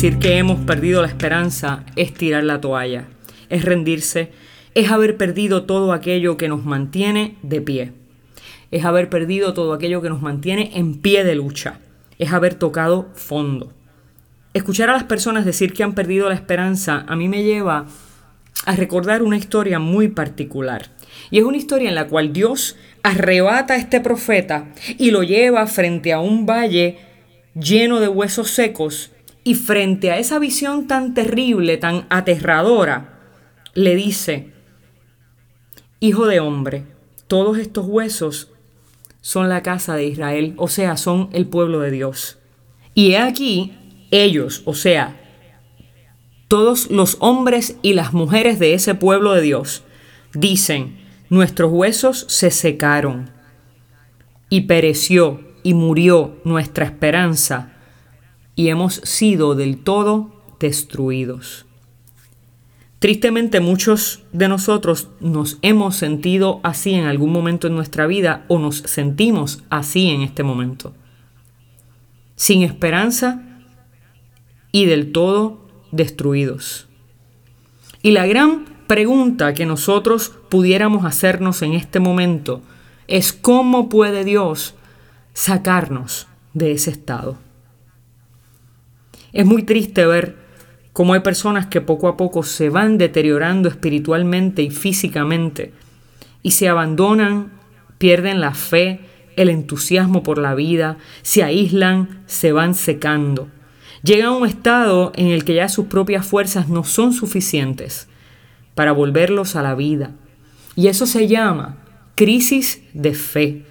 Decir que hemos perdido la esperanza es tirar la toalla, es rendirse, es haber perdido todo aquello que nos mantiene de pie, es haber perdido todo aquello que nos mantiene en pie de lucha, es haber tocado fondo. Escuchar a las personas decir que han perdido la esperanza a mí me lleva a recordar una historia muy particular. Y es una historia en la cual Dios arrebata a este profeta y lo lleva frente a un valle lleno de huesos secos y frente a esa visión tan terrible, tan aterradora, le dice, Hijo de hombre, todos estos huesos son la casa de Israel, o sea, son el pueblo de Dios. Y he aquí, ellos, o sea, todos los hombres y las mujeres de ese pueblo de Dios, dicen, nuestros huesos se secaron y pereció y murió nuestra esperanza y hemos sido del todo destruidos. Tristemente muchos de nosotros nos hemos sentido así en algún momento en nuestra vida o nos sentimos así en este momento. Sin esperanza y del todo destruidos. Y la gran pregunta que nosotros pudiéramos hacernos en este momento es cómo puede Dios sacarnos de ese estado. Es muy triste ver cómo hay personas que poco a poco se van deteriorando espiritualmente y físicamente y se abandonan, pierden la fe, el entusiasmo por la vida, se aíslan, se van secando. Llega a un estado en el que ya sus propias fuerzas no son suficientes para volverlos a la vida. Y eso se llama crisis de fe.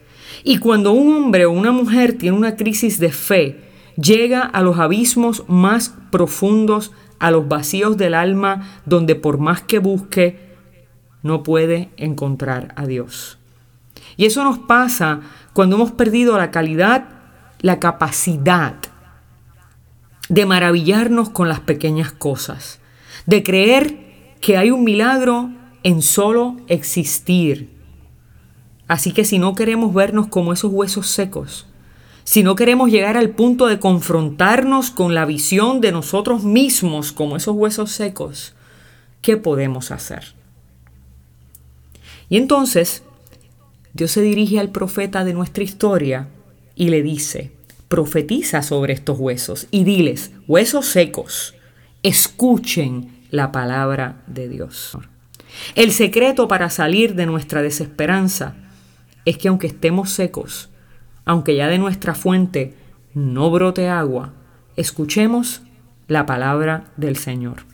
Y cuando un hombre o una mujer tiene una crisis de fe, llega a los abismos más profundos, a los vacíos del alma, donde por más que busque, no puede encontrar a Dios. Y eso nos pasa cuando hemos perdido la calidad, la capacidad de maravillarnos con las pequeñas cosas, de creer que hay un milagro en solo existir. Así que si no queremos vernos como esos huesos secos, si no queremos llegar al punto de confrontarnos con la visión de nosotros mismos como esos huesos secos, ¿qué podemos hacer? Y entonces, Dios se dirige al profeta de nuestra historia y le dice, profetiza sobre estos huesos y diles, huesos secos, escuchen la palabra de Dios. El secreto para salir de nuestra desesperanza es que aunque estemos secos, aunque ya de nuestra fuente no brote agua, escuchemos la palabra del Señor.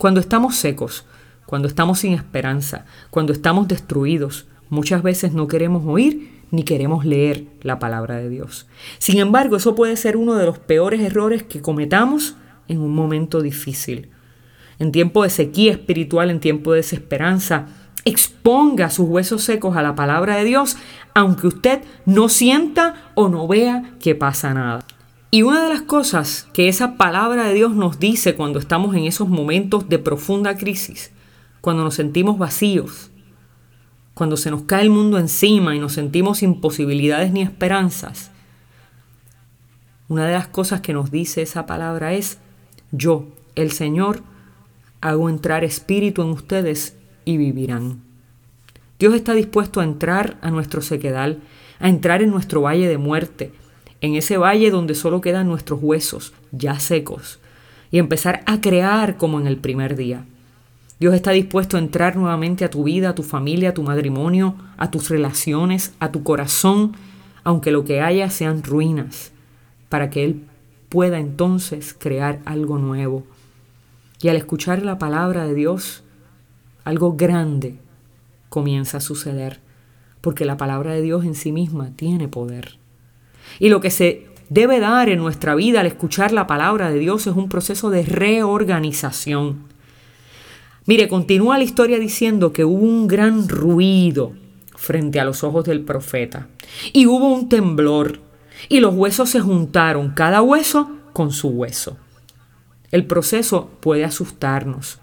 Cuando estamos secos, cuando estamos sin esperanza, cuando estamos destruidos, muchas veces no queremos oír ni queremos leer la palabra de Dios. Sin embargo, eso puede ser uno de los peores errores que cometamos en un momento difícil. En tiempo de sequía espiritual, en tiempo de desesperanza, exponga sus huesos secos a la palabra de Dios, aunque usted no sienta o no vea que pasa nada. Y una de las cosas que esa palabra de Dios nos dice cuando estamos en esos momentos de profunda crisis, cuando nos sentimos vacíos, cuando se nos cae el mundo encima y nos sentimos sin posibilidades ni esperanzas, una de las cosas que nos dice esa palabra es, yo, el Señor, hago entrar espíritu en ustedes y vivirán. Dios está dispuesto a entrar a nuestro sequedal, a entrar en nuestro valle de muerte, en ese valle donde solo quedan nuestros huesos ya secos, y empezar a crear como en el primer día. Dios está dispuesto a entrar nuevamente a tu vida, a tu familia, a tu matrimonio, a tus relaciones, a tu corazón, aunque lo que haya sean ruinas, para que Él pueda entonces crear algo nuevo. Y al escuchar la palabra de Dios, algo grande comienza a suceder, porque la palabra de Dios en sí misma tiene poder. Y lo que se debe dar en nuestra vida al escuchar la palabra de Dios es un proceso de reorganización Mire, continúa la historia diciendo que hubo un gran ruido frente a los ojos del profeta y hubo un temblor y los huesos se juntaron, cada hueso con su hueso. El proceso puede asustarnos,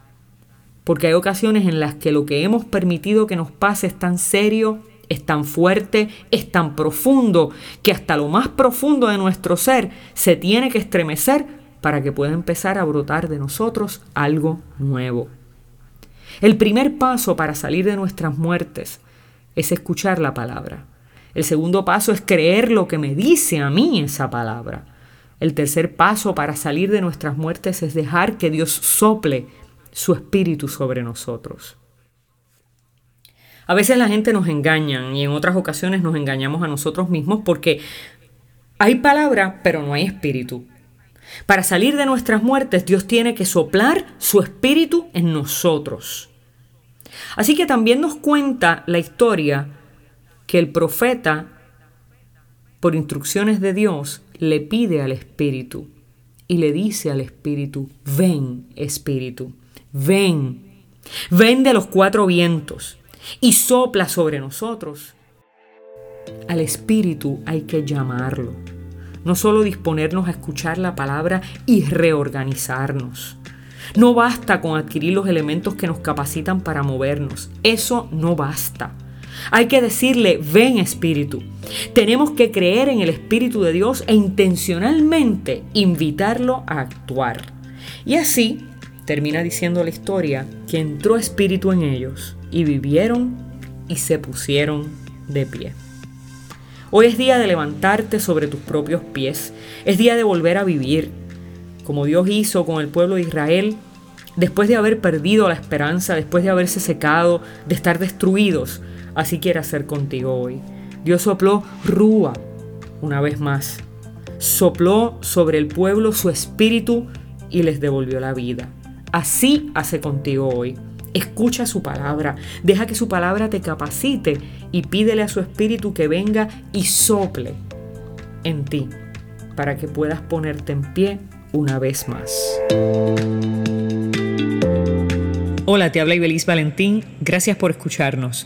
porque hay ocasiones en las que lo que hemos permitido que nos pase es tan serio, es tan fuerte, es tan profundo, que hasta lo más profundo de nuestro ser se tiene que estremecer para que pueda empezar a brotar de nosotros algo nuevo. El primer paso para salir de nuestras muertes es escuchar la palabra. El segundo paso es creer lo que me dice a mí esa palabra. El tercer paso para salir de nuestras muertes es dejar que Dios sople su espíritu sobre nosotros. A veces la gente nos engaña y en otras ocasiones nos engañamos a nosotros mismos porque hay palabra pero no hay espíritu. Para salir de nuestras muertes Dios tiene que soplar su espíritu en nosotros. Así que también nos cuenta la historia que el profeta, por instrucciones de Dios, le pide al espíritu y le dice al espíritu, ven espíritu, ven, ven de los cuatro vientos y sopla sobre nosotros. Al Espíritu hay que llamarlo, no solo disponernos a escuchar la palabra y reorganizarnos. No basta con adquirir los elementos que nos capacitan para movernos, eso no basta. Hay que decirle, ven Espíritu. Tenemos que creer en el Espíritu de Dios e intencionalmente invitarlo a actuar. Y así termina diciendo la historia que entró Espíritu en ellos y vivieron y se pusieron de pie. Hoy es día de levantarte sobre tus propios pies, es día de volver a vivir, como Dios hizo con el pueblo de Israel, después de haber perdido la esperanza, después de haberse secado, de estar destruidos, así quiere hacer contigo hoy. Dios sopló rúa una vez más, sopló sobre el pueblo su espíritu y les devolvió la vida. Así hace contigo hoy. Escucha su palabra, deja que su palabra te capacite y pídele a su espíritu que venga y sople en ti para que puedas ponerte en pie una vez más. Hola, te habla Ibeliz Valentín, gracias por escucharnos.